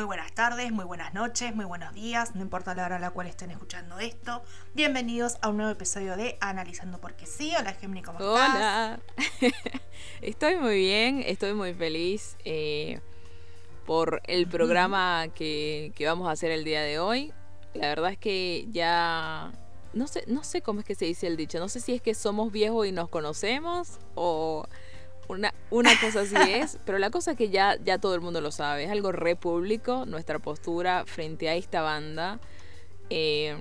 muy buenas tardes, muy buenas noches, muy buenos días, no importa la hora a la cual estén escuchando esto. Bienvenidos a un nuevo episodio de Analizando porque sí. Hola Gemini, ¿cómo estás? Hola. estoy muy bien, estoy muy feliz eh, por el programa que, que vamos a hacer el día de hoy. La verdad es que ya no sé, no sé cómo es que se dice el dicho, no sé si es que somos viejos y nos conocemos o una, una cosa así es, pero la cosa es que ya, ya todo el mundo lo sabe, es algo re público nuestra postura frente a esta banda. Eh,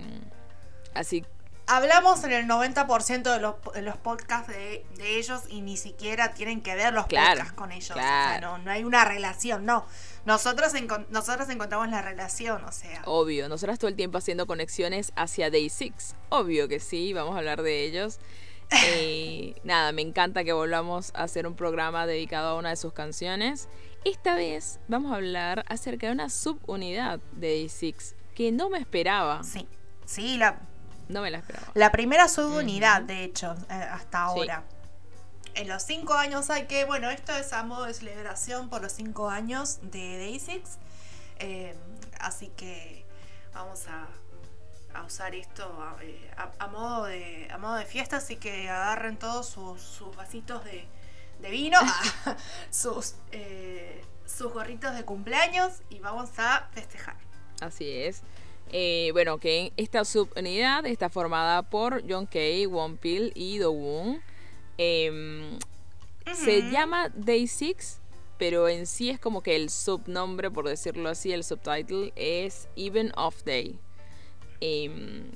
así Hablamos en el 90% de los, de los podcasts de, ellos y ni siquiera tienen que ver los podcasts con ellos. O sea, no, no hay una relación, no. Nosotros, nosotros encontramos la relación, o sea. Obvio, nosotras todo el tiempo haciendo conexiones hacia Day Six. Obvio que sí, vamos a hablar de ellos. Eh, nada, me encanta que volvamos a hacer un programa dedicado a una de sus canciones. Esta vez vamos a hablar acerca de una subunidad de Day Six que no me esperaba. Sí, sí, la. No me la esperaba. La primera subunidad, de hecho, eh, hasta ahora. En los cinco años hay que, bueno, esto es a modo de celebración por los cinco años de Day Six. Eh, así que vamos a a usar esto eh, a, modo de, a modo de fiesta, así que agarren todos sus, vasitos de, vino, sus, eh, sus gorritos de cumpleaños y vamos a festejar. Así es. Eh, bueno, que esta subunidad está formada por John Kay, Won Pil y Do Woon. Em, se llama Day Six, pero en sí es como que el subnombre, por decirlo así, el subtitle es Even of Day. Em,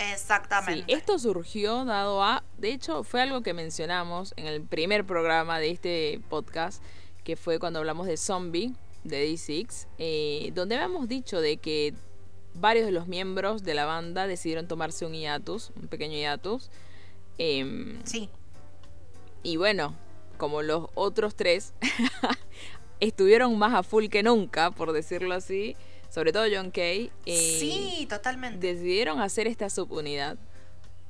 Exactamente. Sí, esto surgió dado a, de hecho fue algo que mencionamos en el primer programa de este podcast, que fue cuando hablamos de Zombie, de D6, eh, donde habíamos dicho de que varios de los miembros de la banda decidieron tomarse un hiatus, un pequeño hiatus. Em, sí. Y bueno, como los otros tres estuvieron más a full que nunca, por decirlo así, sobre todo John Kay, eh, sí, totalmente. decidieron hacer esta subunidad.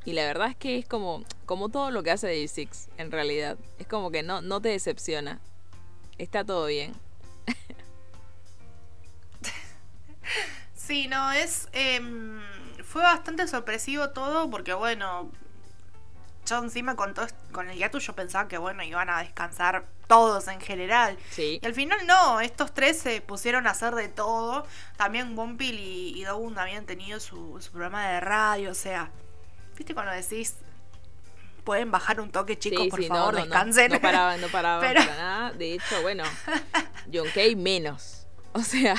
Y la verdad es que es como, como todo lo que hace Day Six, en realidad. Es como que no, no te decepciona. Está todo bien. sí, no, es. Em, fue bastante sorpresivo todo porque, bueno, yo encima con, todo, con el gato yo pensaba que bueno, iban a descansar todos en general. Sí. Y al final no, estos tres se pusieron a hacer de todo. También Bumpil y, y habían tenido su, programa de radio, o sea, ¿viste cuando decís pueden bajar un toque, chicos, por favor, descansen. No, paraban, no paraban para nada. De hecho, bueno, John Kay menos. O sea,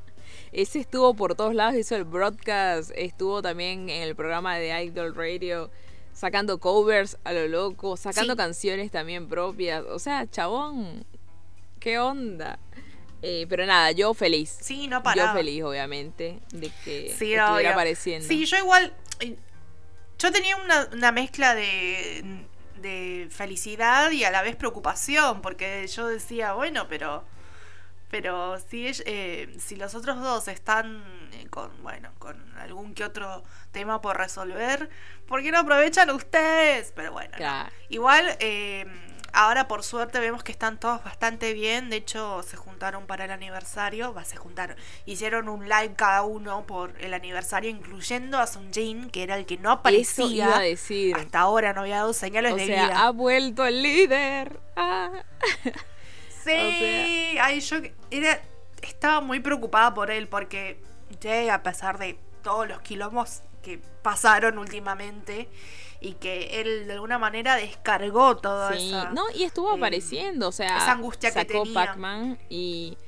ese estuvo por todos lados, hizo el broadcast, estuvo también en el programa de Idol Radio sacando covers a lo loco, sacando canciones también propias. O sea, chabón, ¿qué onda? Eh, pero nada, yo feliz. Sí, no paraba. Yo feliz, obviamente, de que estuviera apareciendo. Sí, yo igual. Eh, yo tenía una, mezcla de, de felicidad y a la vez preocupación, porque yo decía, bueno, pero pero si, eh, si los otros dos están eh, con, bueno, con algún que otro tema por resolver, ¿por qué no aprovechan ustedes? Pero bueno, igual eh, ahora por suerte vemos que están todos bastante bien, de hecho se juntaron para el aniversario, va, se juntaron, hicieron un live cada uno por el aniversario, incluyendo a Sun Jin, que era el que no aparecía. decir. Hasta ahora no había dado señales o de sea, vida. Ha vuelto el líder. Ah. Sí, ay, yo era, estaba muy preocupada por él porque a pesar de todos los quilombos que pasaron últimamente y que él de alguna manera descargó todo sí, no y estuvo eh, apareciendo o sea esa angustia que tenía. Pac-Man y,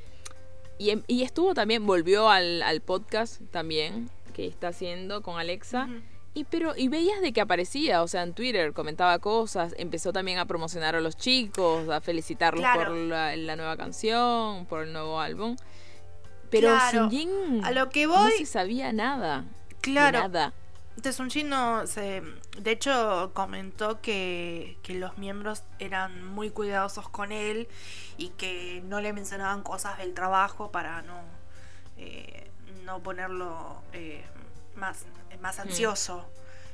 y, estuvo también volvió al, al podcast también que está haciendo con Alexa y pero y veías de que aparecía, o sea, en Twitter comentaba cosas, empezó también a promocionar a los chicos, a felicitarlos por la, nueva canción, por el nuevo álbum. Pero claro. a lo que voy, no se sabía nada. Claro. De nada. Sun no se, de hecho comentó que, los miembros eran muy cuidadosos con él y que no le mencionaban cosas del trabajo para no, eh, no ponerlo eh, más más ansioso.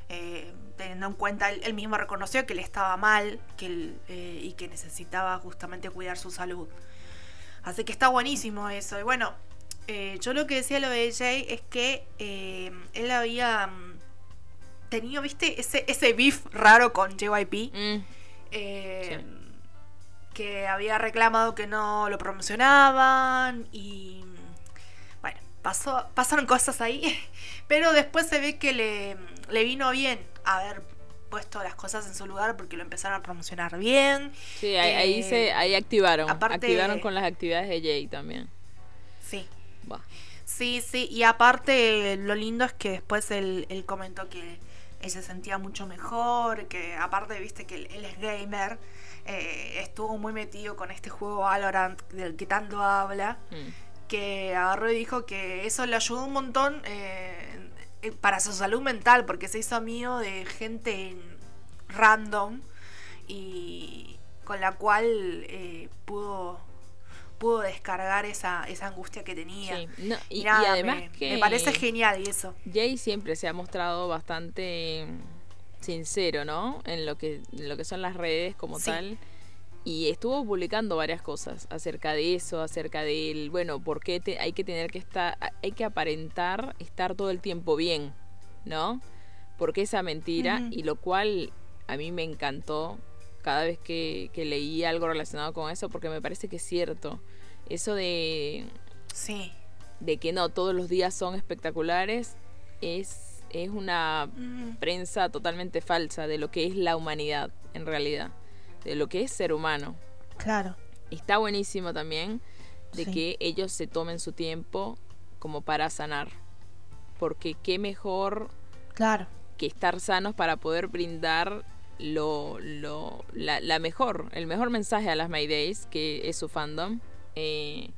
Eh, teniendo en cuenta, él, mismo reconoció que le estaba mal que eh, y que necesitaba justamente cuidar su salud. Así que está buenísimo eso. Y bueno, eh, yo lo que decía lo de Jay es que eh, él había mm, tenido, viste, ese, ese beef raro con JYP. Mm, eh, Que había reclamado que no lo promocionaban y. Pasó, pasaron cosas ahí. Pero después se ve que le, le vino bien haber puesto las cosas en su lugar porque lo empezaron a promocionar bien. Sí, ahí, ahí Eh, se, ahí activaron. aparte- Activaron con las actividades de Jay también. Sí. Sí, sí, y aparte lo lindo es que después él, él comentó que él se sentía mucho mejor, que aparte, viste que él, él es gamer, eh, estuvo muy metido con este juego Valorant del que tanto habla, Mm. Que agarró y dijo que eso le ayudó un montón eh, para su salud mental, porque se hizo amigo de gente random y con la cual eh, pudo pudo descargar esa, esa angustia que tenía. Sí, no, y, además me, que me parece genial y eso. Jay siempre se ha mostrado bastante sincero, ¿no? En lo que, en lo que son las redes como Sí. tal. Y estuvo publicando varias cosas acerca de eso, acerca del, bueno, por qué te- hay que tener que estar, hay que aparentar estar todo el tiempo bien, ¿no? Porque esa mentira, y lo cual a mí me encantó cada vez que, que leí algo relacionado con eso, porque me parece que es cierto. Eso de, Sí. de que no, todos los días son espectaculares, es, es una prensa totalmente falsa de lo que es la humanidad, en realidad, de lo que es ser humano. claro. Está buenísimo también de Sí. que ellos se tomen su tiempo como para sanar, porque qué mejor Claro. que estar sanos para poder brindar lo, lo, la, la mejor, el mejor mensaje a las Maydays, que es su fandom. Eh,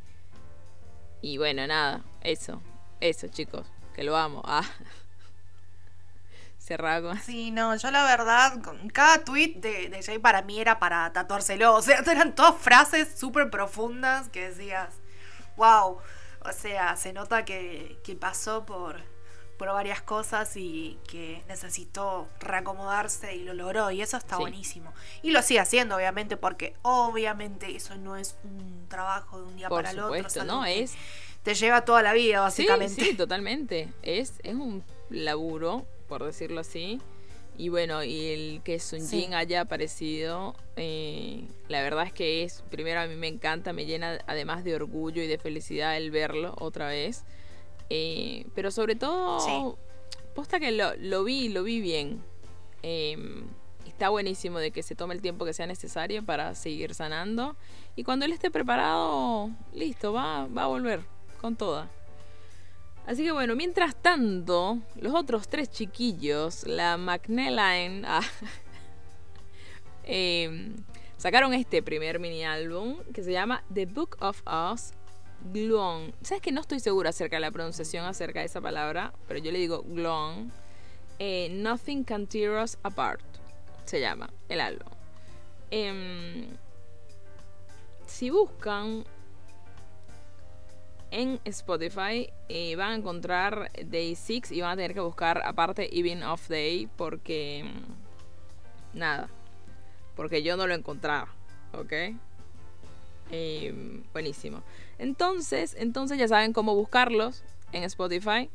y bueno, nada, eso, eso chicos, que lo amo. Ah. Cerrado con... Sí, no, yo la verdad, con cada tweet de, de Jay para mí era para tatuárselo. O sea, eran todas frases súper profundas que decías, wow. O sea, se nota que, que pasó por, por varias cosas y que necesitó reacomodarse y lo logró. Y eso está Sí. buenísimo. Y lo sigue haciendo, obviamente, porque obviamente eso no es un trabajo de un día Por para el otro. ¿no? Es Te lleva toda la vida, Sí, básicamente. sí, totalmente. Es, es un laburo, por decirlo así. Y bueno, y el que Sun Sí. Jin haya aparecido, eh, la verdad es que es, primero a mí me encanta, me llena además de orgullo y de felicidad el verlo otra vez. Eh, pero sobre todo, Sí. posta que lo, lo vi, lo vi bien. Eh, está buenísimo de que se tome el tiempo que sea necesario para seguir sanando. Y cuando él esté preparado, listo, va, va a volver con toda. Así que bueno, mientras tanto, los otros tres chiquillos, la McNeline, ah, em, sacaron este primer mini álbum que se llama The Book of Us Glon. ¿Sabes que no estoy segura acerca de la pronunciación acerca de esa palabra? Pero yo le digo Glon. Eh, Nothing Can Tear Us Apart se llama el álbum. Em, si buscan en Spotify eh, van a encontrar Day 6 y van a tener que buscar aparte Even of Day porque mm, nada, porque yo no lo encontraba, ¿ok? Eh, buenísimo. Entonces, entonces ya saben cómo buscarlos en Spotify.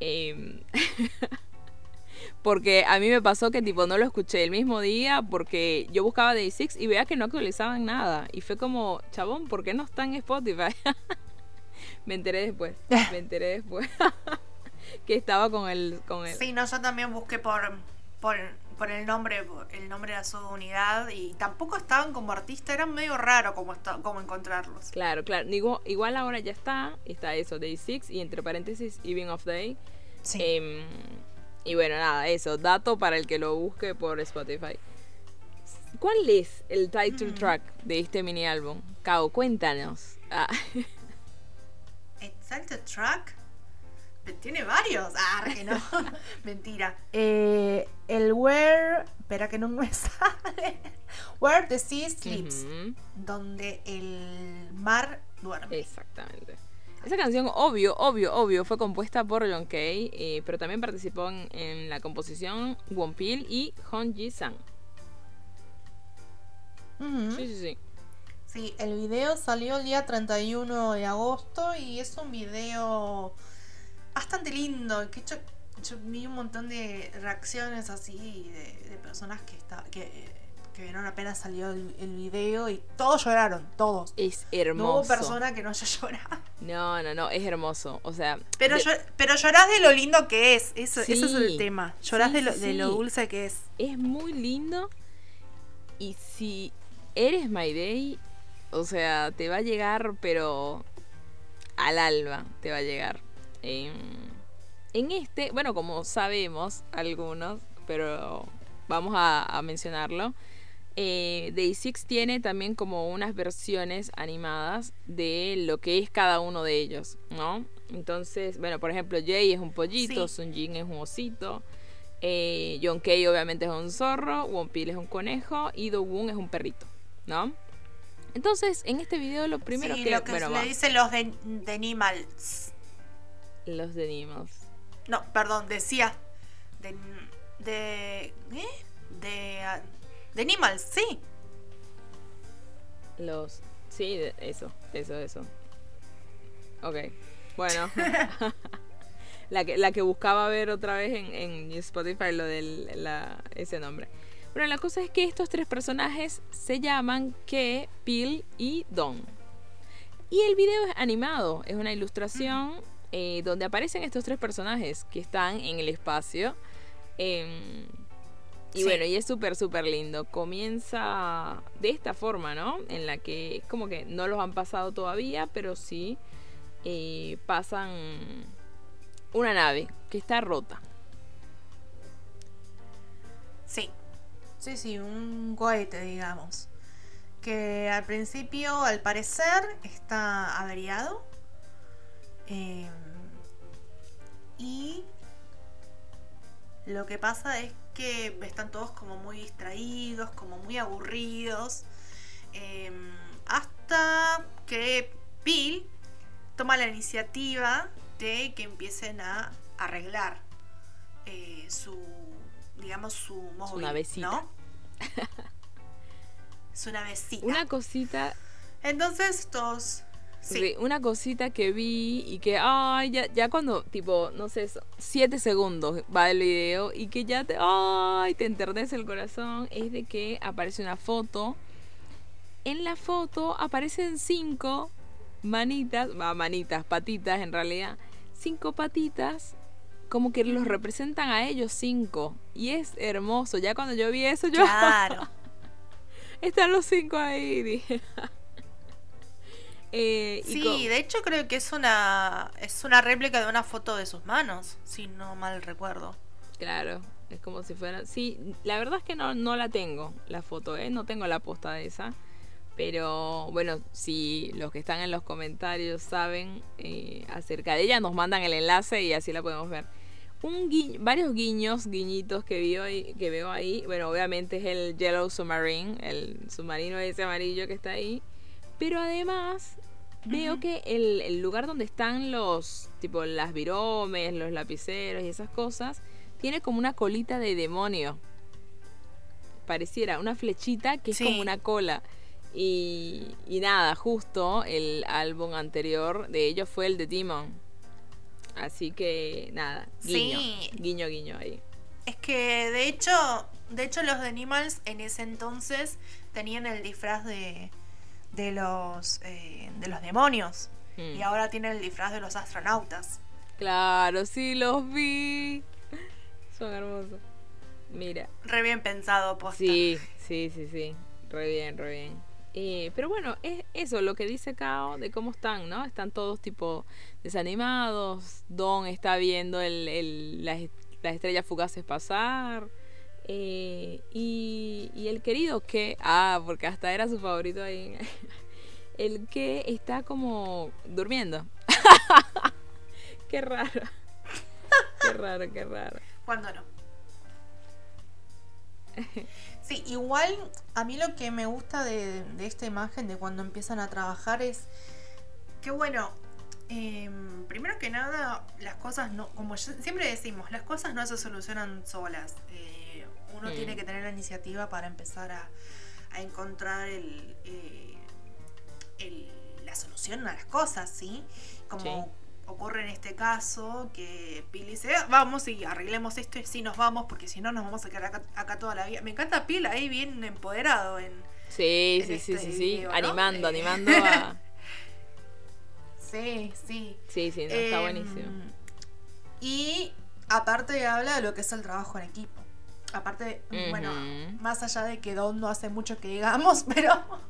Eh, porque a mí me pasó que tipo no lo escuché el mismo día porque yo buscaba Day 6 y veía que no actualizaban nada. Y fue como, chabón, ¿por qué no está en Spotify? me enteré después. Me enteré después. que estaba con el. Con. Sí, no, yo también busqué por, por, por el nombre, por el nombre de su unidad y tampoco estaban como artista, era medio raro como, como encontrarlos. Claro, claro. Igual ahora ya está. Está eso, Day 6 y entre paréntesis, Even of Day. Sí. Em, y bueno, nada, eso. Dato para el que lo busque por Spotify. ¿Cuál es el title Mm. track de este mini álbum? Cao, cuéntanos. Ah, Exacto track. Tiene varios. Ah, que no. Mentira. Eh, el Where. Espera que no me sale. Where the Sea Sleeps. Donde el mar duerme. Exactamente. Esa canción, obvio, obvio, obvio, fue compuesta por John Kay, eh, pero también participó en, en la composición Wonpil y Hong Ji Sang. Ujú. Sí, sí, sí. Sí, el video salió el día 31 de agosto y es un video bastante lindo. Que yo, yo vi un montón de reacciones así de, de personas que, está, que, que vieron apenas salió el, el video y todos lloraron, todos. Es No hermoso. hubo persona que no haya llorado. No, no, no, es hermoso. O sea, Pero, de- llo- pero llorás de lo lindo que es. Eso, eso es el Sí. tema. Llorás Sí, de, lo, sí, de lo sí. dulce que es. es muy lindo. Y si eres My Day, o sea, te va a llegar, pero al alma te va a llegar. En, en este, bueno, como sabemos algunos, pero vamos a, a mencionarlo. Eh, Day Six tiene también como unas versiones animadas de lo que es cada uno de ellos, ¿no? Entonces, bueno, por ejemplo, Jay es un pollito, Sí. Sun Jin es un osito, eh, John Kay obviamente es un zorro, Wonpil es un conejo y Do Woon es un perrito, ¿no? Entonces, en este video lo primero sí, que, lo que bueno, le va, dicen los de, de Animals. los de. No, perdón, decía. De. De. ¿Eh? De. ah, De Animals, sí. Los. Sí, de- eso, eso, eso. Ok. Bueno. la, que, la que buscaba ver otra vez en, en Spotify lo de ese nombre. Bueno, la cosa es que estos tres personajes se llaman Ke, Pil y Don. Y el video es animado, es una ilustración eh, donde aparecen estos tres personajes que están en el espacio. Em, y Sí. bueno, y es súper, súper lindo. Comienza de esta forma, ¿no? En la que es como que no los han pasado todavía, pero sí eh, pasan una nave que está rota. Sí. Sí, sí, un cohete, digamos. Que al principio, al parecer, está averiado. Eh, y lo que pasa es que están todos como muy distraídos, como muy aburridos. eh, hasta que Bill toma la iniciativa de que empiecen a arreglar eh, su, digamos, su móvil, navecita. ¿no? su navecita. Una cosita, Entonces todos... Sí, una cosita que vi y que, ay, ya, ya cuando, tipo, no sé, siete segundos va el video y que ya te, ay, te enternece el corazón, es de que aparece una foto. En la foto aparecen cinco manitas, va, manitas, patitas en realidad, cinco patitas, como que los representan a ellos cinco. Y es hermoso. Ya cuando yo vi eso, yo, claro. están los cinco ahí, dije. Eh, Sí, de hecho creo que es una es una réplica de una foto de sus manos, si no mal recuerdo. Claro, es como si fuera... Sí, la verdad es que no, no la tengo, la foto, ¿eh? No tengo la posta de esa. Pero bueno, si los que están en los comentarios saben eh, acerca de ella, nos mandan el enlace y así la podemos ver. Un varios guiños, guiñitos que, veo ahí, que veo ahí. Bueno, obviamente es el Yellow Submarine, el submarino ese amarillo que está ahí. Pero además veo que el, el lugar donde están los, tipo las viromes, los lapiceros y esas cosas, tiene como una colita de demonio. Pareciera una flechita que es como una cola. Y, y nada, justo el álbum anterior de ellos fue el de Demon. Así que nada, guiño, Sí. guiño, guiño ahí. Es que de hecho, de hecho los de Animals en ese entonces tenían el disfraz de de los eh, de los demonios Mm. y ahora tienen el disfraz de los astronautas. Claro, sí los vi. Son hermosos. Mira. Re bien pensado, posta. Sí, sí, sí, sí. Re bien, re bien. Eh, pero bueno, es eso lo que dice Kao de cómo están, ¿no? Están todos tipo desanimados. Don está viendo el, el- las, las estrellas fugaces pasar. Eh, y, y el querido que, ah, porque hasta era su favorito ahí. El que está como durmiendo. qué raro. Qué raro, qué raro. ¿Cuándo no? Sí, igual a mí lo que me gusta de, de esta imagen de cuando empiezan a trabajar es que bueno, em, primero que nada, las cosas no, como siempre decimos, las cosas no se solucionan solas. Eh, uno Mm. tiene que tener la iniciativa para empezar a, a encontrar el, eh, la solución a las cosas, ¿sí? Como ocurre en este caso, que Pil dice, ah, vamos y arreglemos esto y sí nos vamos, porque si no nos vamos a quedar acá, toda la vida. Me encanta Pil ahí bien empoderado en... Sí, sí, sí, sí, sí, animando, animando a... sí, sí. Sí, sí, está em, buenísimo. Y aparte habla de lo que es el trabajo en equipo. Aparte, bueno, más allá de que Don no hace mucho que digamos, pero...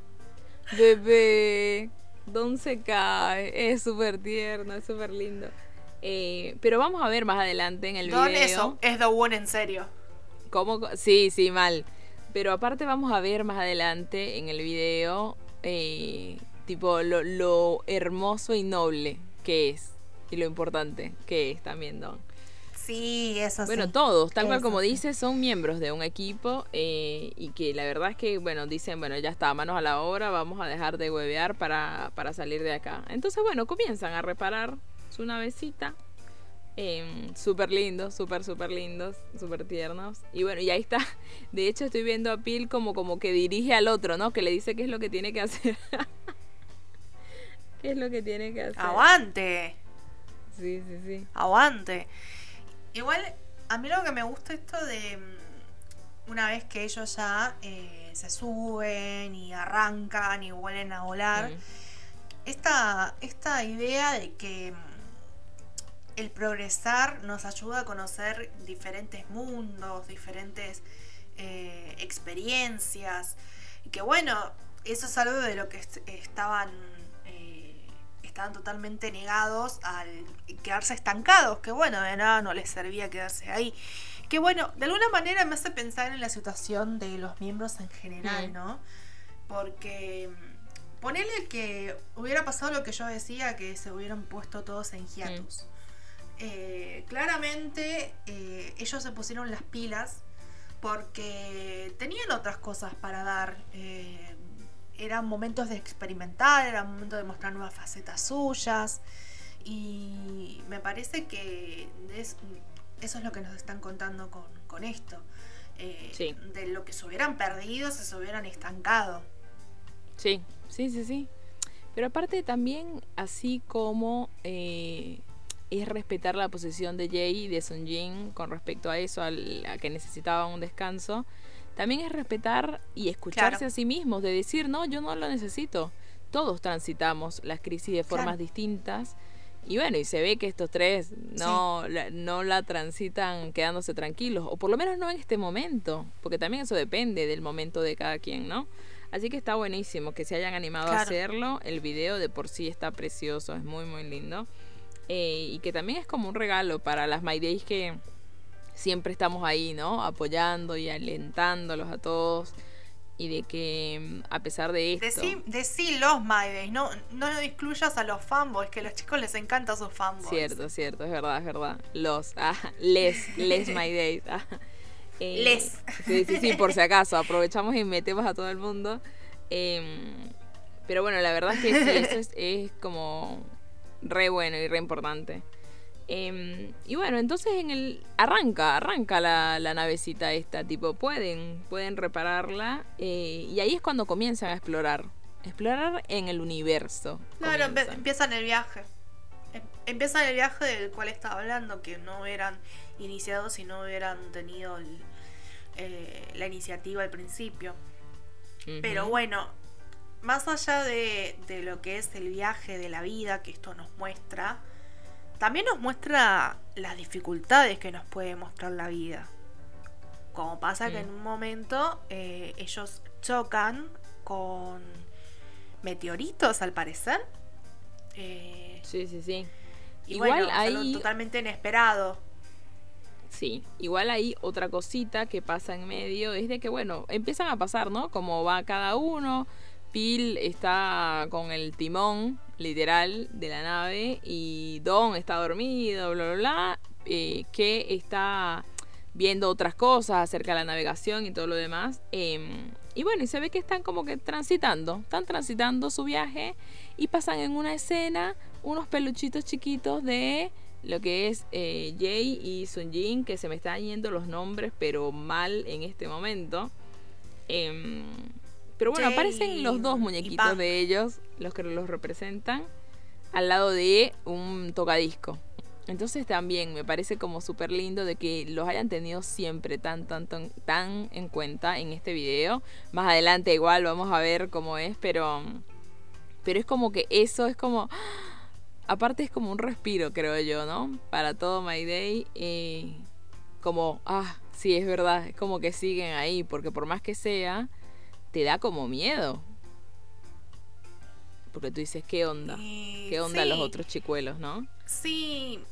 Bebé, Don se cae, es súper tierno, es súper lindo. Eh, pero vamos a ver más adelante en el Don video. Eso es The One en serio. ¿Cómo? Sí, sí, mal. Pero aparte vamos a ver más adelante en el video, eh, tipo, lo, lo hermoso y noble que es. Y lo importante que es también Don. Sí, eso bueno, todos, tal cual como dices, son miembros de un equipo eh, y que la verdad es que, bueno, dicen, bueno, ya está, manos a la obra, vamos a dejar de huevear para, para salir de acá. Entonces, bueno, comienzan a reparar su navecita. Eh, súper lindos, súper, súper lindos, súper tiernos. Y bueno, y ahí está. De hecho, estoy viendo a Pil como, como que dirige al otro, ¿no? Que le dice qué es lo que tiene que hacer. ¿Qué es lo que tiene que hacer? ¡Aguante! Sí, sí, sí. ¡Aguante! Igual, a mí lo que me gusta esto de mm, una vez que ellos ya eh, se suben y arrancan y vuelven a volar, esta, esta idea de que mm, el progresar nos ayuda a conocer diferentes mundos, diferentes eh, experiencias, y que bueno, eso es algo de lo que estaban estaban totalmente negados al quedarse estancados, que bueno, de nada no les servía quedarse ahí. Que bueno, de alguna manera me hace pensar en la situación de los miembros en general, mm. ¿no? Porque mm, ponele que hubiera pasado lo que yo decía, que se hubieran puesto todos en hiatus. Mm. Eh, claramente eh, ellos se pusieron las pilas porque tenían otras cosas para dar. Eh, eran momentos de experimentar, eran momentos de mostrar nuevas facetas suyas. Y me parece que eso es lo que nos están contando con, esto. Eh, de lo que se hubieran perdido, se hubieran estancado. Sí, sí, sí, sí. Pero aparte también, así como eh, es respetar la posición de Jay y de Jin con respecto a eso, a que necesitaban un descanso, también es respetar y escucharse a sí mismos, de decir, no, yo no lo necesito. Todos transitamos las crisis de formas distintas. Y bueno, y se ve que estos tres no, la, no la transitan quedándose tranquilos, o por lo menos no en este momento, porque también eso depende del momento de cada quien, ¿no? Así que está buenísimo que se hayan animado a hacerlo. El video de por sí está precioso, es muy, muy lindo. Eh, y que también es como un regalo para las My Days que, siempre estamos ahí, ¿no? Apoyando y alentándolos a todos. Y de que mm, a pesar de esto... Decí, los My no, no excluyas a los fanboys, que a los chicos les encantan sus fanboys. Cierto, cierto, es verdad, es verdad. Los, ah, les, les My Days. Ah. Eh, les. Sí, sí, sí, por si acaso, aprovechamos y metemos a todo el mundo. Em, pero bueno, la verdad es que sí, eso es, es como re bueno y re importante. Em, y bueno, entonces en el arranca, arranca la, navecita esta, tipo, pueden, pueden repararla eh, y ahí es cuando comienzan a explorar, explorar en el universo. Claro, empiezan el viaje. Em, empiezan el viaje del cual estaba hablando, que no eran iniciados y no hubieran tenido eh, la iniciativa al principio. Pero bueno, más allá de, de lo que es el viaje de la vida que esto nos muestra, también nos muestra las dificultades que nos puede mostrar la vida. Como pasa que en un momento eh, ellos chocan con meteoritos, al parecer. Eh, sí, sí, sí. Igual hay totalmente inesperado. Sí, igual hay otra cosita que pasa en medio, es de que, bueno, empiezan a pasar, ¿no? Como va cada uno, Pil está con el timón, literal, de la nave y Don está dormido, bla, bla, bla, eh, que está viendo otras cosas acerca de la navegación y todo lo demás. Em, y bueno, y se ve que están como que transitando, están transitando su viaje y pasan en una escena unos peluchitos chiquitos de lo que es eh, Jay y Sunjin, que se me están yendo los nombres, pero mal en este momento. Eh, Pero bueno, aparecen los dos muñequitos de ellos, los que los representan, al lado de un tocadisco. Entonces también me parece como súper lindo de que los hayan tenido siempre tan, tan, tan, tan en cuenta en este video. Más adelante igual vamos a ver cómo es, pero, pero es como que eso es como... Aparte es como un respiro, creo yo, ¿no? Para todo My Day. eh, como, ah, sí, es verdad, es como que siguen ahí, porque por más que sea, te da como miedo. Porque tú dices, ¿qué onda? ¿Qué onda los otros chicuelos, no? Sí,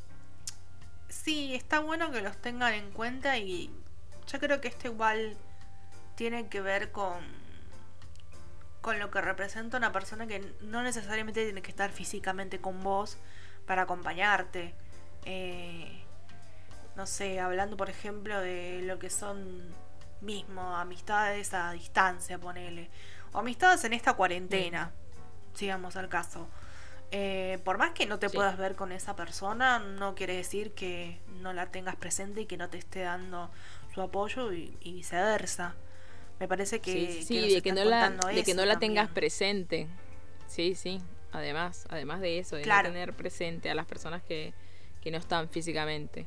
sí, está bueno que los tengan en cuenta y yo creo que esto igual tiene que ver con con lo que representa una persona que no necesariamente tiene que estar físicamente con vos para acompañarte. Eh, no sé, hablando por ejemplo de lo que son mismo amistades a distancia, ponele. O amistades en esta cuarentena, sigamos al caso. Eh, por más que no te Sí. puedas ver con esa persona, no quiere decir que no la tengas presente y que no te esté dando su apoyo y, y viceversa. Me parece que, sí, que sí, nos de que no la, de que no la tengas presente. Sí, sí. Además, además de eso, de Claro. no tener presente a las personas que, que no están físicamente.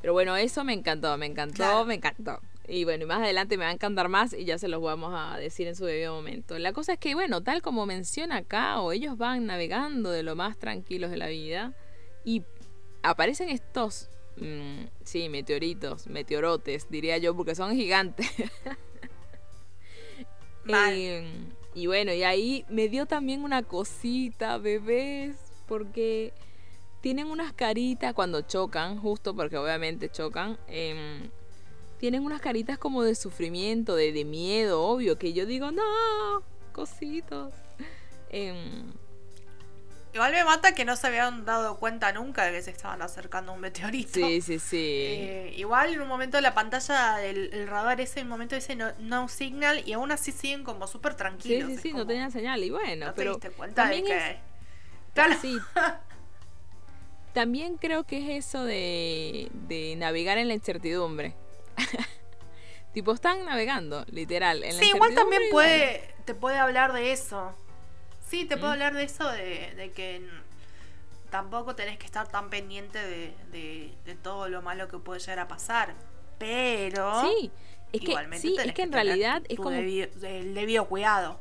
Pero bueno, eso me encantó, me encantó, Claro. me encantó. Y bueno, y más adelante me va a encantar más y ya se los vamos a decir en su debido momento. La cosa es que, bueno, tal como menciona acá, o ellos van navegando de lo más tranquilos de la vida y aparecen estos, mm, sí, meteoritos, meteorotes, diría yo, porque son gigantes. Eh, y bueno, y ahí me dio también una cosita, bebés, porque tienen unas caritas cuando chocan, justo porque obviamente chocan, em, tienen unas caritas como de sufrimiento, de, de miedo, obvio, que yo digo, no, cositos. Em, Igual me mata que no se habían dado cuenta nunca de que se estaban acercando a un meteorito. sí, sí, sí. Eh, igual en un momento la pantalla, el, el radar ese, en un momento dice no, no signal y aún así siguen como súper Sí, tranquilos. sí, es sí, no tenían señal. Y bueno, ¿no te pero diste cuenta de que... es- Claro. Sí. También creo que es eso de, de navegar en la incertidumbre. tipo, están navegando, literal. En la Sí, igual también puede, te puede hablar de eso. Sí, te puede Mm. hablar de eso, de, de que tampoco tenés que estar tan pendiente de, de- de todo lo malo que puede llegar a pasar. Pero Sí, es que, igualmente sí, tenés es que en realidad es como debido- el debido cuidado.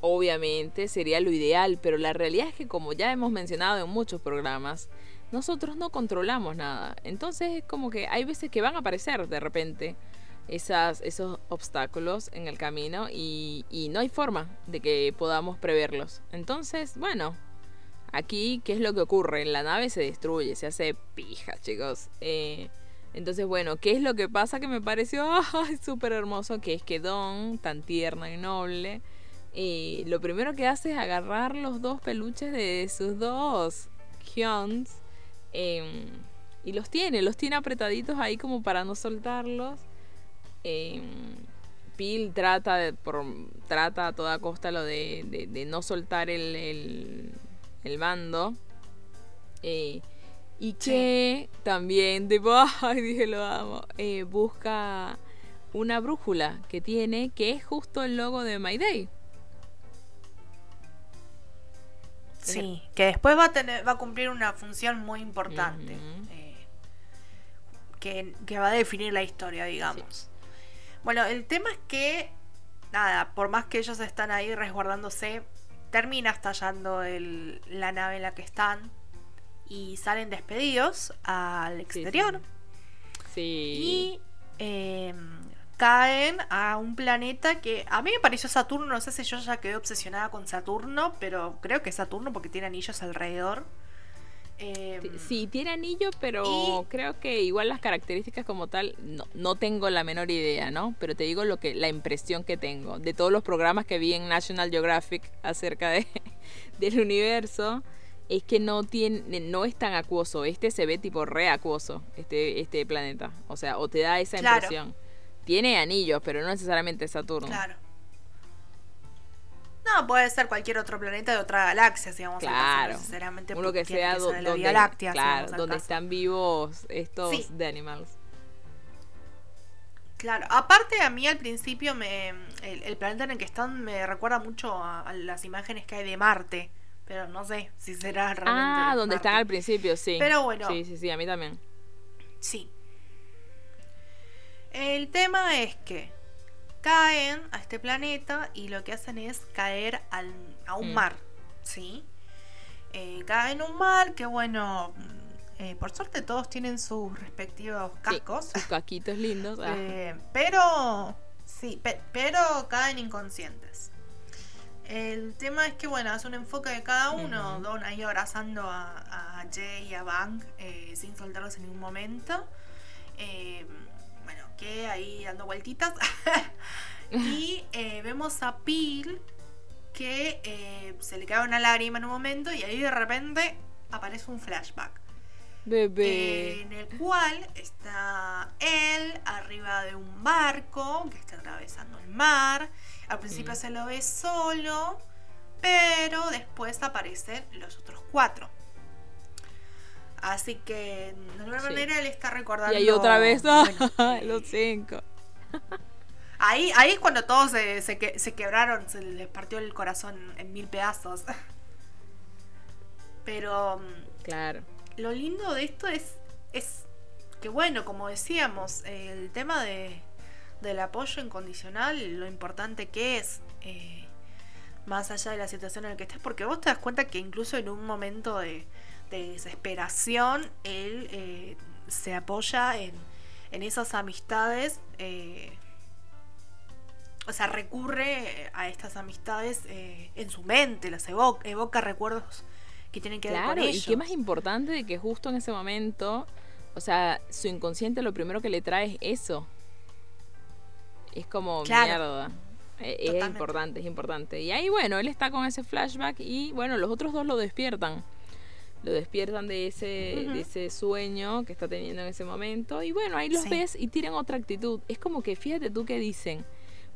Obviamente sería lo ideal, pero la realidad es que como ya hemos mencionado en muchos programas, nosotros no controlamos nada. Entonces es como que hay veces que van a aparecer de repente esos obstáculos en el camino y, y no hay forma de que podamos preverlos. Entonces, bueno, aquí, ¿qué es lo que ocurre? La nave se destruye, se hace pija, chicos. Eh, entonces, bueno, ¿qué es lo que pasa que me pareció ay, súper hermoso? Que es que Don, tan tierna y noble, y lo primero que hace es agarrar los dos peluches de sus dos Hyuns em, y los tiene, los tiene apretaditos ahí como para no soltarlos. Em, Pil trata de, por, trata a toda costa lo de, de- de no soltar el, el, el mando. Eh, y que también, tipo, ay, dije lo amo, eh, busca una brújula que tiene, que es justo el logo de My Day. Sí, que después va a tener, va a cumplir una función muy importante. Eh, que, que va a definir la historia, digamos. Bueno, el tema es que, nada, por más que ellos están ahí resguardándose, termina estallando el- la nave en la que están y salen despedidos al sí. exterior Sí. y eh, caen a un planeta que a mí me pareció Saturno, no sé si yo ya quedé obsesionada con Saturno, pero creo que es Saturno porque tiene anillos alrededor. Eh, T- Sí, tiene anillo, pero Y- creo que igual las características como tal no, no tengo la menor idea, ¿no? Pero te digo lo que la impresión que tengo de todos los programas que vi en National Geographic acerca de, del universo es que no tiene no es tan acuoso, este se ve tipo re acuoso, este este planeta, o sea, o te da esa Claro. impresión. Tiene anillos, pero no necesariamente Saturno. Claro. No, puede ser cualquier otro planeta de otra galaxia, si vamos Claro. necesariamente Uno que sea do- de la donde, Vía Láctea, claro, donde caso. están vivos estos Sí. de animals. Claro, aparte a mí al principio me el, planeta en el que están me recuerda mucho a, las imágenes que hay de Marte, pero no sé si será realmente. Ah, donde están al principio, sí. Pero bueno. Sí, sí, sí, a mí también. Sí. El tema es que caen a este planeta y lo que hacen es caer al, a un mm. mar, ¿sí? Eh, caen en un mar que bueno, eh, por suerte todos tienen sus respectivos cascos. sus caquitos lindos. Ah. Eh, pero, sí, pero caen inconscientes. El tema es que, bueno, hace un enfoque de cada uno. Don ahí abrazando a, Jay y a Bang sin soltarlos en ningún momento. bueno, que ahí dando vueltitas. y vemos a Peel que se le cae una lágrima en un momento y ahí de repente aparece un flashback. Bebé. En el cual está él arriba de un barco que está atravesando el mar. Al principio se lo ve solo, pero después aparecen los otros cuatro. Así que de alguna manera él está recordando. Y ahí otra vez los cinco. Ahí, ahí es cuando todos se, se, se quebraron, se les partió el corazón en mil pedazos. Pero. Mm, claro lo lindo de esto es, es que, bueno, como decíamos, el tema de, del apoyo incondicional, lo importante que es, eh, más allá de la situación en la que estés, porque vos te das cuenta que incluso en un momento de, desesperación, él eh, se apoya en, en esas amistades. Eh, o sea, recurre a estas amistades en su mente, las evoca, evoca recuerdos que tienen que claro, ver con y qué más importante de que justo en ese momento, o sea, su inconsciente lo primero que le trae es eso. Es como mierda. E, es, importante, es importante. Y ahí, bueno, él está con ese flashback y, bueno, los otros dos lo despiertan. Lo despiertan de ese, de ese sueño que está teniendo en ese momento. Y bueno, ahí los ves y tiran otra actitud. Es como que fíjate tú qué dicen.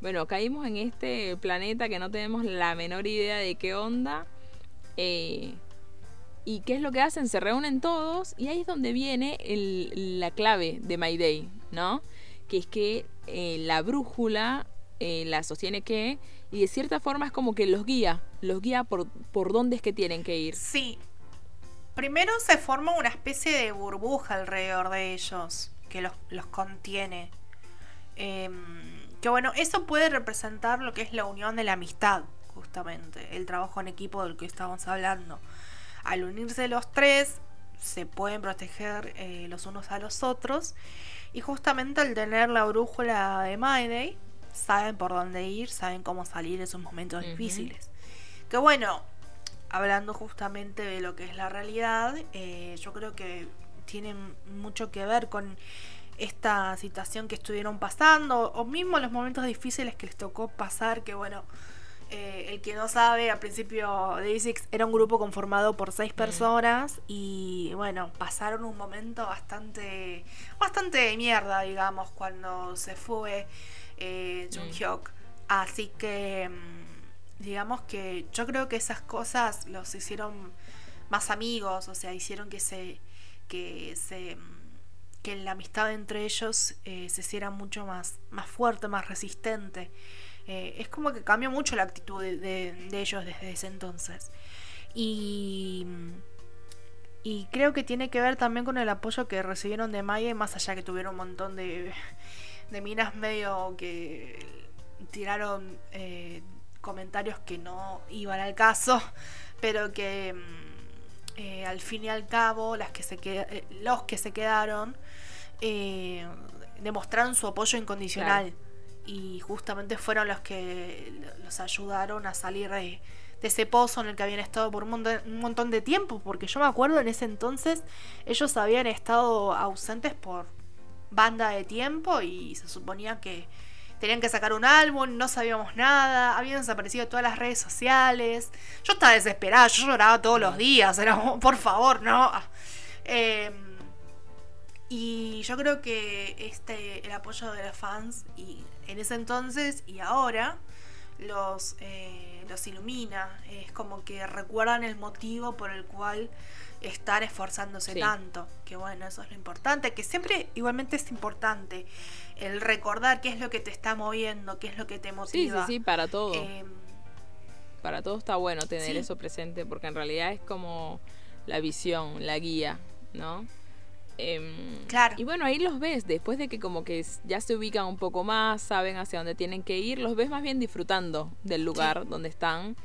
Bueno, caímos en este planeta que no tenemos la menor idea de qué onda. Eh, ¿Y qué es lo que hacen? Se reúnen todos y ahí es donde viene la clave de My Day, ¿no? Que es que eh, la brújula eh, la sostiene que y de cierta forma es como que los guía, los guía por, por dónde es que tienen que ir. Sí. Primero se forma una especie de burbuja alrededor de ellos que los, los contiene. Em, que bueno, eso puede representar lo que es la unión de la amistad, justamente, el trabajo en equipo del que estábamos hablando. Al unirse los tres, se pueden proteger eh, los unos a los otros. Y justamente al tener la brújula de Mayday, saben por dónde ir, saben cómo salir de esos momentos difíciles. Que bueno, hablando justamente de lo que es la realidad, eh, yo creo que tiene mucho que ver con esta situación que estuvieron pasando, o mismo los momentos difíciles que les tocó pasar, que bueno, eh, el que no sabe, al principio de Six era un grupo conformado por seis personas y bueno, pasaron un momento bastante, bastante de mierda, digamos, cuando se fue eh, Jung Hyuk. Así que, mm, digamos que yo creo que esas cosas los hicieron más amigos, o sea, hicieron que se, que se, que la amistad entre ellos eh, se hiciera mucho más, más fuerte, más resistente. Eh, es como que cambió mucho la actitud de, ellos desde ese entonces. Y, y creo que tiene que ver también con el apoyo que recibieron de Maya, más allá que tuvieron un montón de, de minas medio que tiraron eh, comentarios que no iban al caso, pero que mm, eh, al fin y al cabo las que se los que se quedaron demostraron su apoyo incondicional. Y justamente fueron los que los ayudaron a salir de, ese pozo en el que habían estado por un montón, de tiempo, porque yo me acuerdo en ese entonces ellos habían estado ausentes por banda de tiempo y se suponía que tenían que sacar un álbum, no sabíamos nada, habían desaparecido todas las redes sociales. Yo estaba desesperada, yo lloraba todos los días, era por favor, no. Eh, y yo creo que este el apoyo de los fans y en ese entonces y ahora los, eh, los ilumina. Es como que recuerdan el motivo por el cual estar esforzándose tanto. Que bueno, eso es lo importante, que siempre igualmente es importante el recordar qué es lo que te está moviendo, qué es lo que te motiva. Sí, sí, sí, para todo. Em, para todo está bueno tener eso presente, porque en realidad es como la visión, la guía, ¿no? Em, claro. Y bueno, ahí los ves, después de que como que ya se ubican un poco más, saben hacia dónde tienen que ir, los ves más bien disfrutando del lugar donde están.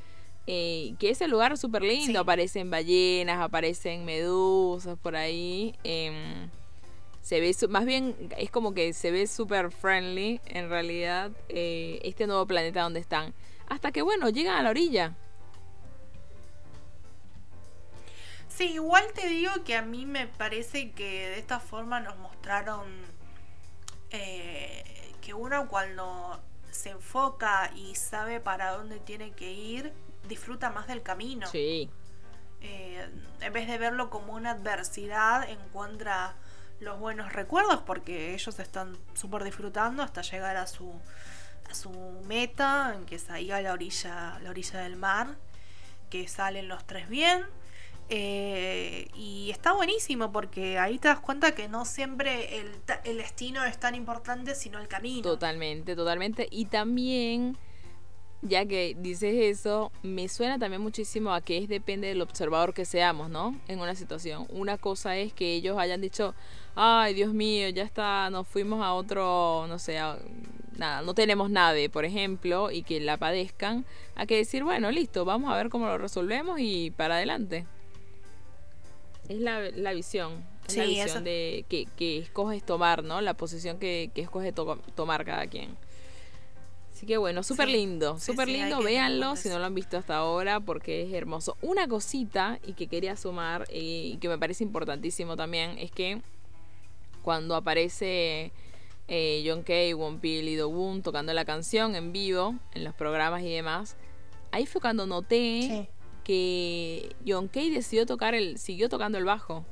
Eh, que ese lugar es súper lindo, aparecen ballenas, aparecen medusas por ahí. Em, se ve, más bien es como que se ve súper friendly en realidad eh, este nuevo planeta donde están. Hasta que bueno, llegan a la orilla. Sí, igual te digo que a mí me parece que de esta forma nos mostraron eh, que uno cuando se enfoca y sabe para dónde tiene que ir, disfruta más del camino. Sí. Eh, en vez de verlo como una adversidad, encuentra los buenos recuerdos porque ellos están súper disfrutando hasta llegar a su, a su meta, que es ahí a la orilla, la orilla del mar, que salen los tres bien eh, y está buenísimo porque ahí te das cuenta que no siempre el, el, destino es tan importante, sino el camino. Totalmente, totalmente. Y también, ya que dices eso, me suena también muchísimo a que es depende del observador que seamos, ¿no? En una situación. Una cosa es que ellos hayan dicho, ay, Dios mío, ya está, nos fuimos a otro, no sé, nada, no tenemos nave, por ejemplo, y que la padezcan, a que decir, bueno, listo, vamos a ver cómo lo resolvemos y para adelante. Es la, la visión. Es la visión de que, que, escoges tomar, ¿no? La posición que, que escoge tomar cada quien. Así que bueno, súper lindo, súper lindo, véanlo si no lo han visto hasta ahora porque es hermoso. Una cosita y que quería sumar y que me parece importantísimo también es que cuando aparece eh, John Kay, Peel y Dogun tocando la canción en vivo en los programas y demás, ahí fue cuando noté que John Kay decidió tocar el, siguió tocando el bajo.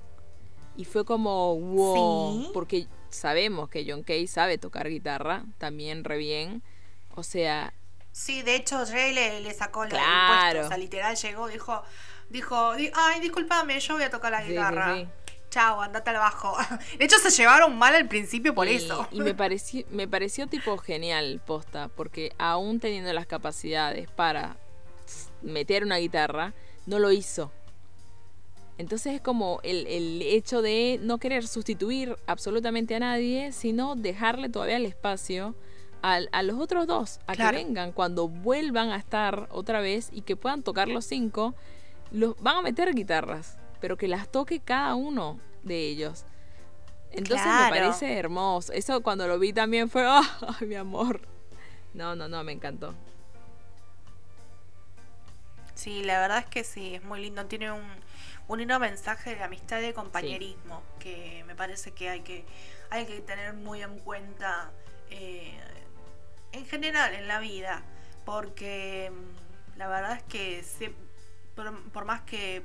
Y fue como, wow, porque sabemos que John Kay sabe tocar guitarra también re bien. O sea... Sí, de hecho Jay le, sacó claro. el puesto. O sea, literal llegó, dijo, dijo, ay, discúlpame, yo voy a tocar la guitarra. Chao, andate al bajo. De hecho, se llevaron mal al principio por eso. Y me pareció, me pareció tipo genial, posta, porque aún teniendo las capacidades para meter una guitarra, no lo hizo. Entonces es como el, el, hecho de no querer sustituir absolutamente a nadie, sino dejarle todavía el espacio a, a los otros dos, a que vengan cuando vuelvan a estar otra vez y que puedan tocar los cinco. Los, van a meter guitarras, pero que las toque cada uno de ellos. Entonces me parece hermoso. Eso cuando lo vi también fue, ¡ay, mi amor! No, no, no, me encantó. Sí, la verdad es que sí, es muy lindo. Tiene un, un lindo mensaje de amistad y de compañerismo que me parece que hay que, hay que tener muy en cuenta eh, en general en la vida. Porque mm, la verdad es que por, más que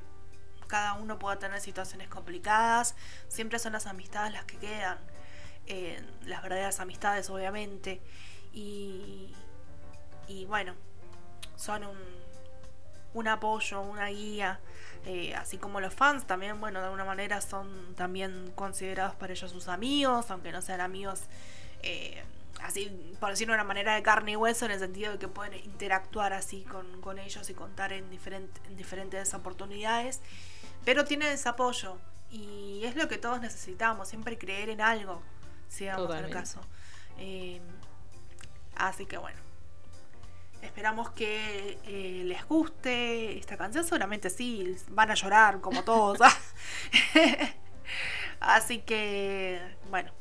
cada uno pueda tener situaciones complicadas, siempre son las amistades las que quedan. Eh, las verdaderas amistades, obviamente. Y, y bueno, son un un apoyo, una guía, eh, así como los fans también, bueno, de alguna manera son también considerados para ellos sus amigos, aunque no sean amigos, eh, así por decirlo de una manera de carne y hueso, en el sentido de que pueden interactuar así con, ellos y contar en, en diferentes oportunidades, pero tienen ese apoyo y es lo que todos necesitamos, siempre creer en algo, si vamos al caso. Eh, así que bueno. Esperamos que eh, les guste esta canción. Seguramente sí, van a llorar como todos. Así que, bueno,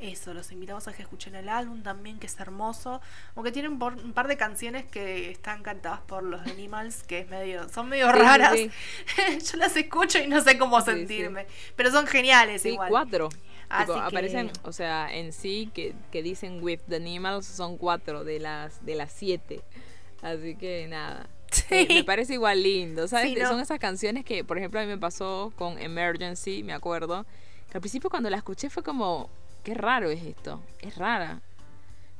eso, los invitamos a que escuchen el álbum también, que es hermoso. Aunque tienen un par de canciones que están cantadas por los Animals, que es medio, son medio raras. Yo las escucho y no sé cómo sentirme. Pero son geniales igual. cuatro. aparecen, o sea, en sí que, que, dicen with the animals son cuatro de las de las siete. Así que nada. Eh, me parece igual lindo, ¿sabes? Son esas canciones que, por ejemplo, a mí me pasó con Emergency, me acuerdo. Que al principio cuando la escuché fue como, qué raro es esto, es rara.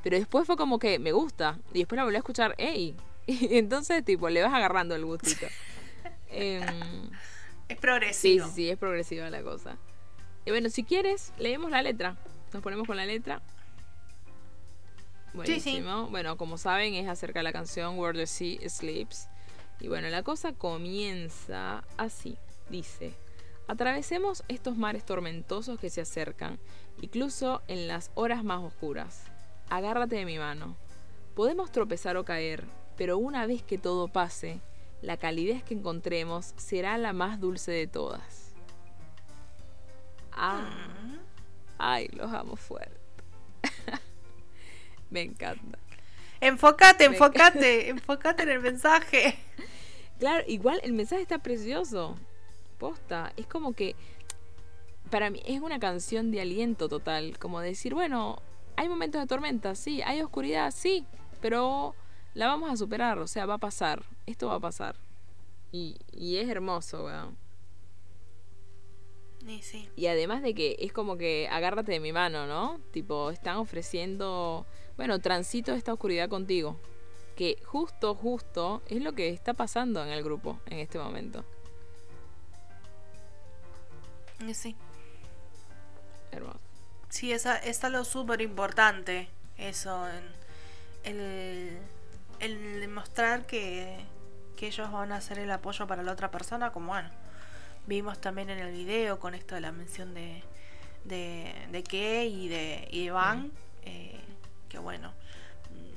Pero después fue como que me gusta. Y después la volví a escuchar, ¡ey! Y entonces, tipo, le vas agarrando el gustito. Em, Es progresivo. Sí, sí, sí, es progresiva la cosa. Y bueno, si quieres, leemos la letra. Nos ponemos con la letra. Buenísimo. Bueno, como saben, es acerca de la canción Where the Sea Sleeps. Y bueno, la cosa comienza así. Dice, atravesemos estos mares tormentosos que se acercan, incluso en las horas más oscuras. Agárrate de mi mano. Podemos tropezar o caer, pero una vez que todo pase, la calidez que encontremos será la más dulce de todas. Ah, mm. ay, los amo fuerte. Me encanta. Enfócate, enfócate, enfócate en el mensaje. Claro, igual el mensaje está precioso. Posta, es como que para mí es una canción de aliento total, como decir, bueno, hay momentos de tormenta, sí, hay oscuridad, sí, pero la vamos a superar, o sea, va a pasar, esto va a pasar. Y, y es hermoso, weón. Y, sí. y además de que es como que agárrate de mi mano, ¿no? Tipo, están ofreciendo, bueno, transito esta oscuridad contigo. Que justo, justo es lo que está pasando en el grupo en este momento. Sí. Hermoso. Sí, esa, es lo súper importante, eso, el, el demostrar que, que ellos van a ser el apoyo para la otra persona, como bueno, vimos también en el video con esto de la mención de, de, de y de, y Van, eh, que bueno,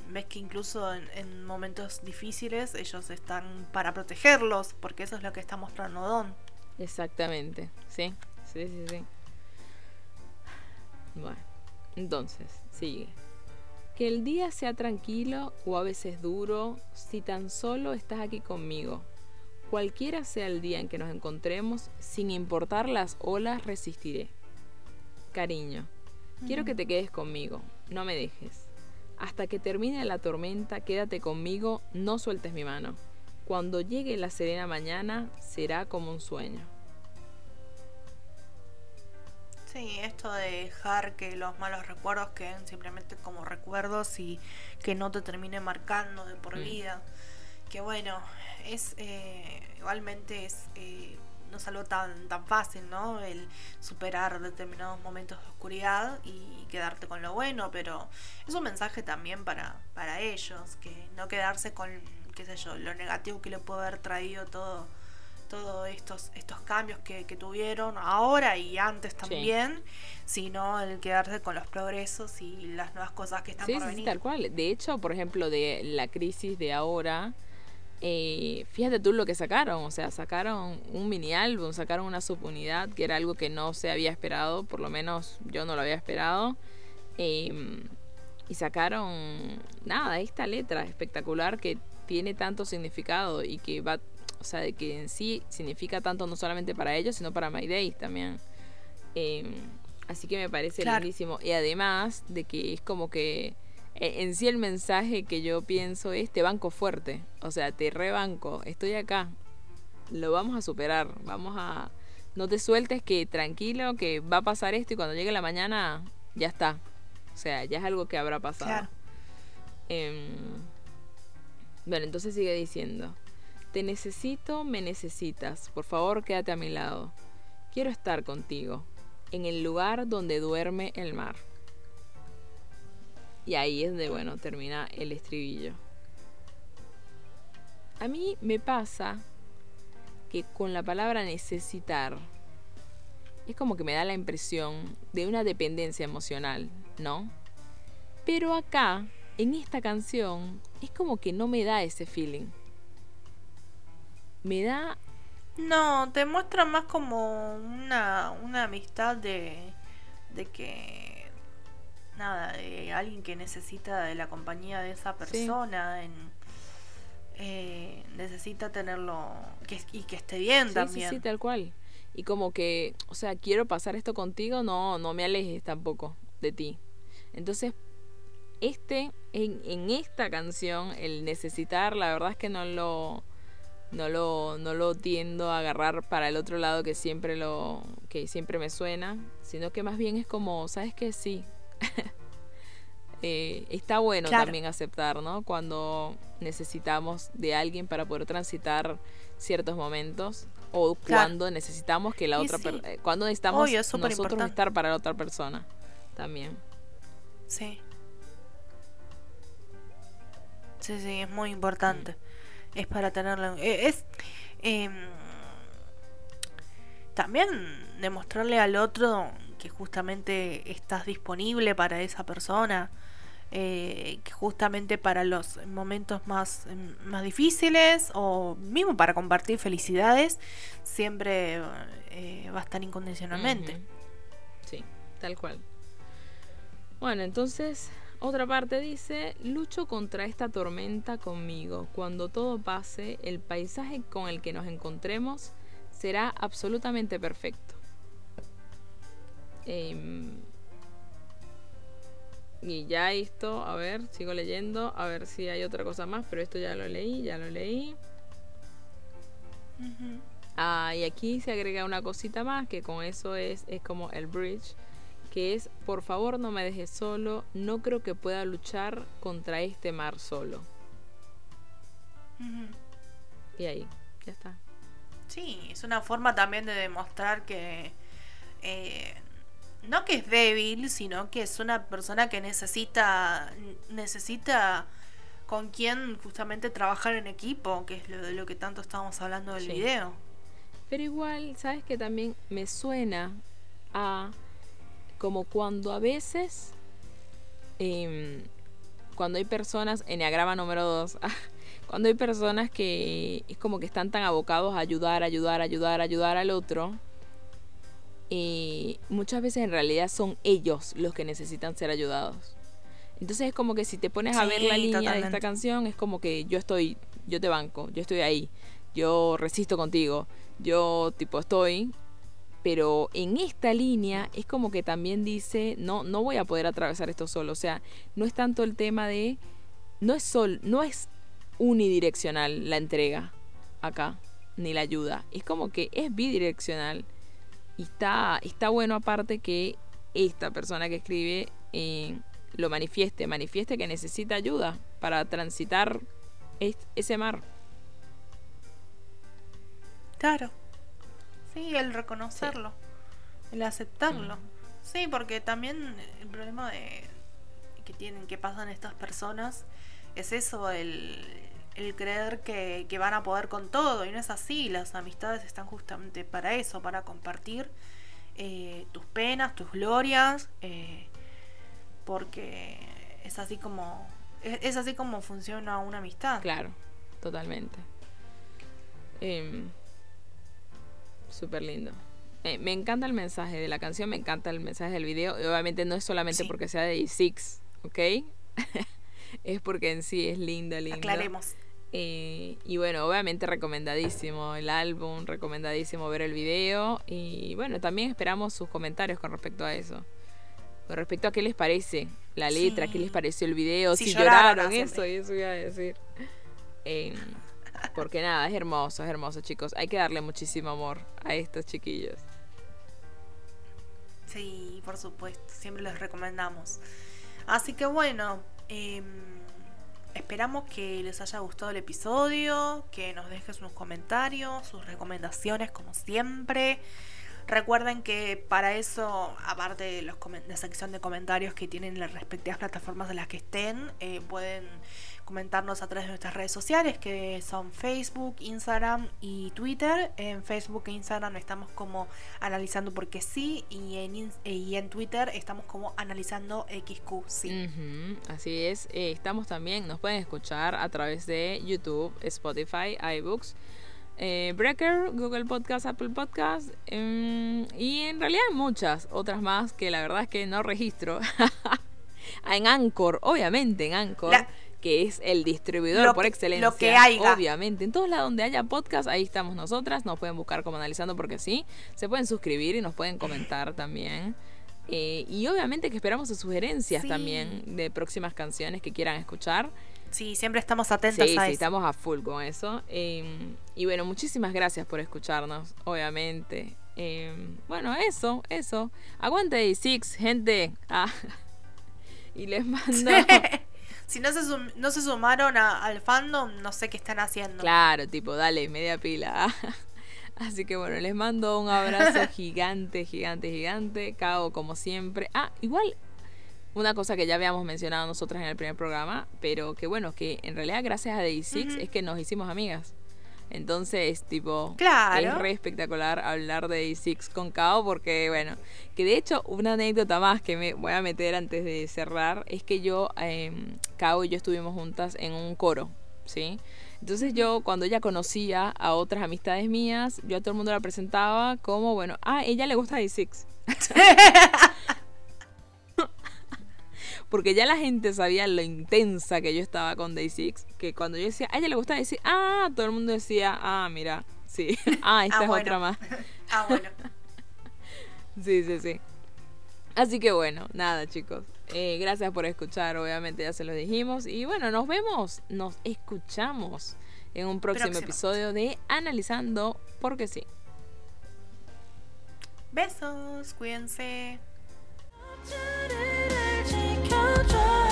ves que incluso en, en, momentos difíciles ellos están para protegerlos, porque eso es lo que está mostrando Don. Exactamente, sí, sí, sí, sí. Bueno, entonces, sigue. Que el día sea tranquilo o a veces duro, si tan solo estás aquí conmigo. Cualquiera sea el día en que nos encontremos, sin importar las olas, resistiré. Cariño, quiero que te quedes conmigo, no me dejes. Hasta que termine la tormenta, quédate conmigo, no sueltes mi mano. Cuando llegue la serena mañana, será como un sueño. Sí, esto de dejar que los malos recuerdos queden simplemente como recuerdos y que no te termine marcando de por mm. vida. Que bueno, es eh, igualmente es eh, no es algo tan, tan fácil, ¿no? El superar determinados momentos de oscuridad y quedarte con lo bueno, pero es un mensaje también para, para ellos, que no quedarse con, qué sé yo, lo negativo que le puede haber traído todo todos estos, estos cambios que, tuvieron ahora y antes también, sino el quedarse con los progresos y las nuevas cosas que están por venir. Sí, tal cual. De hecho, por ejemplo, de la crisis de ahora, eh, fíjate tú lo que sacaron, o sea, sacaron un mini álbum, sacaron una subunidad, que era algo que no se había esperado, por lo menos yo no lo había esperado. Em, y sacaron, nada, esta letra espectacular que tiene tanto significado y que va sea, de que en sí significa tanto no solamente para ellos, sino para My Days también. Em, así que me parece lindísimo. Y además de que es como que e, en sí el mensaje que yo pienso es te banco fuerte. O sea, te rebanco, estoy acá. Lo vamos a superar. Vamos a... No te sueltes que tranquilo, que va a pasar esto y cuando llegue la mañana ya está. O sea, ya es algo que habrá pasado. Em, bueno, entonces sigue diciendo. Te necesito, me necesitas. Por favor, quédate a mi lado. Quiero estar contigo, en el lugar donde duerme el mar. Y ahí es donde, bueno, termina el estribillo. A mí me pasa que con la palabra necesitar es como que me da la impresión de una dependencia emocional, ¿no? Pero acá, en esta canción, es como que no me da ese feeling me da... No, te muestra más como una, una amistad de, de que... Nada, de alguien que necesita de la compañía de esa persona, en, eh, necesita tenerlo que, y que esté bien también. Sí, sí, tal cual. Y como que, o sea, quiero pasar esto contigo, no, no me alejes tampoco de ti. Entonces, este, en, en esta canción, el necesitar, la verdad es que no lo, no lo, no lo tiendo a agarrar para el otro lado que siempre lo que siempre me suena sino que más bien es como sabes que sí. Eh, está bueno también aceptar no cuando necesitamos de alguien para poder transitar ciertos momentos o cuando necesitamos que la otra persona, eh, cuando necesitamos nosotros estar para la otra persona también. Sí. Sí, sí, es muy importante. Es para tenerlo. Eh, es. Em, también demostrarle al otro que justamente estás disponible para esa persona. Eh, que justamente para los momentos más, más difíciles o mismo para compartir felicidades, siempre eh, va a estar incondicionalmente. Sí, tal cual. Bueno, entonces otra parte dice, lucho contra esta tormenta conmigo. Cuando todo pase, el paisaje con el que nos encontremos será absolutamente perfecto. Em, y ya esto, a ver, sigo leyendo, a ver si hay otra cosa más, pero esto ya lo leí, ya lo leí. Ah, y aquí se agrega una cosita más, que con eso es, es como el bridge que es, por favor no me dejes solo, no creo que pueda luchar contra este mar solo. Y ahí, ya está. Sí, es una forma también de demostrar que eh, no que es débil, sino que es una persona que necesita necesita con quien justamente trabajar en equipo, que es lo de lo que tanto estábamos hablando del video. Pero igual, sabes que también me suena a como cuando a veces, em, cuando hay personas, Enneagrama número 2, cuando hay personas que es como que están tan abocados a ayudar, ayudar, ayudar, ayudar al otro, y muchas veces en realidad son ellos los que necesitan ser ayudados. Entonces es como que si te pones a ver la línea de esta canción, es como que yo estoy, yo te banco, yo estoy ahí, yo resisto contigo, yo tipo estoy pero en esta línea es como que también dice, no, no voy a poder atravesar esto solo. O sea, no es tanto el tema de, no es sol, no es unidireccional la entrega acá, ni la ayuda. Es como que es bidireccional. Y está, está bueno aparte que esta persona que escribe eh, lo manifieste, manifieste que necesita ayuda para transitar ese mar. Claro. Sí, el reconocerlo, el aceptarlo. Sí, porque también el problema de que tienen, que pasan estas personas, es eso, el, creer que, van a poder con todo, y no es así, las amistades están justamente para eso, para compartir eh, tus penas, tus glorias, eh, porque es así como, es, así como funciona una amistad. Claro, totalmente. Em, Súper lindo. Eh, me encanta el mensaje de la canción, me encanta el mensaje del video. Obviamente no es solamente porque sea de Six, ¿ok? es porque en sí es linda, linda. Aclaremos. Eh, y bueno, obviamente recomendadísimo el álbum, recomendadísimo ver el video. Y bueno, también esperamos sus comentarios con respecto a eso. Con respecto a qué les parece la letra, qué les pareció el video, si, lloraron, eso, y eso iba a decir. Eh, porque nada, es hermoso, es hermoso, chicos. Hay que darle muchísimo amor a estos chiquillos. Sí, por supuesto, siempre los recomendamos. Así que bueno, em, esperamos que les haya gustado el episodio, que nos dejen sus comentarios, sus recomendaciones como siempre. Recuerden que para eso, aparte de los la sección de comentarios que tienen las respectivas plataformas de las que estén, eh, pueden comentarnos a través de nuestras redes sociales que son Facebook, Instagram y Twitter. En Facebook e Instagram estamos como analizando porque sí y en, y en Twitter estamos como analizando XQC. así es, eh, estamos también, nos pueden escuchar a través de YouTube, Spotify, iBooks. Eh, Breaker, Google Podcast, Apple Podcast em, y en realidad muchas otras más que la verdad es que no registro. en Anchor, obviamente en Anchor que es el distribuidor por excelencia. Lo que haya. Obviamente. En todos lados donde haya podcast, ahí estamos nosotras. Nos pueden buscar como analizando porque sí. Se pueden suscribir y nos pueden comentar también. Eh, y obviamente que esperamos sus sugerencias también de próximas canciones que quieran escuchar. Sí, siempre estamos atentos a eso. Sí, estamos a full con eso. Em, y bueno, muchísimas gracias por escucharnos, obviamente. Em, bueno, eso, eso. Aguante Six, gente. Ah. Y les mando si no se, no se sumaron al fandom, no sé qué están haciendo. Claro, tipo, dale, media pila. Así que bueno, les mando un abrazo gigante, gigante, gigante. Cao, como siempre. Ah, igual, una cosa que ya habíamos mencionado nosotras en el primer programa, pero que bueno, que en realidad gracias a Day Six es que nos hicimos amigas. Entonces, tipo, claro. es re espectacular hablar de Day Six con Cao porque, bueno, que de hecho una anécdota más que me voy a meter antes de cerrar es que yo, eh, Cao y yo estuvimos juntas en un coro, ¿sí? Entonces yo cuando ella conocía a otras amistades mías, yo a todo el mundo la presentaba como, bueno, ah, ella le gusta Day Six. Porque ya la gente sabía lo intensa que yo estaba con Day Six, que cuando yo decía, a ella le gusta decir, ah, todo el mundo decía, ah, mira, sí, ah, esta Ah, es bueno. otra más. Ah, bueno. Sí, sí, sí. Así que bueno, nada chicos. Eh, gracias por escuchar, obviamente ya se lo dijimos. Y bueno, nos vemos, nos escuchamos en un próximo Próximo. episodio de Analizando porque sí. Besos, cuídense. 我抓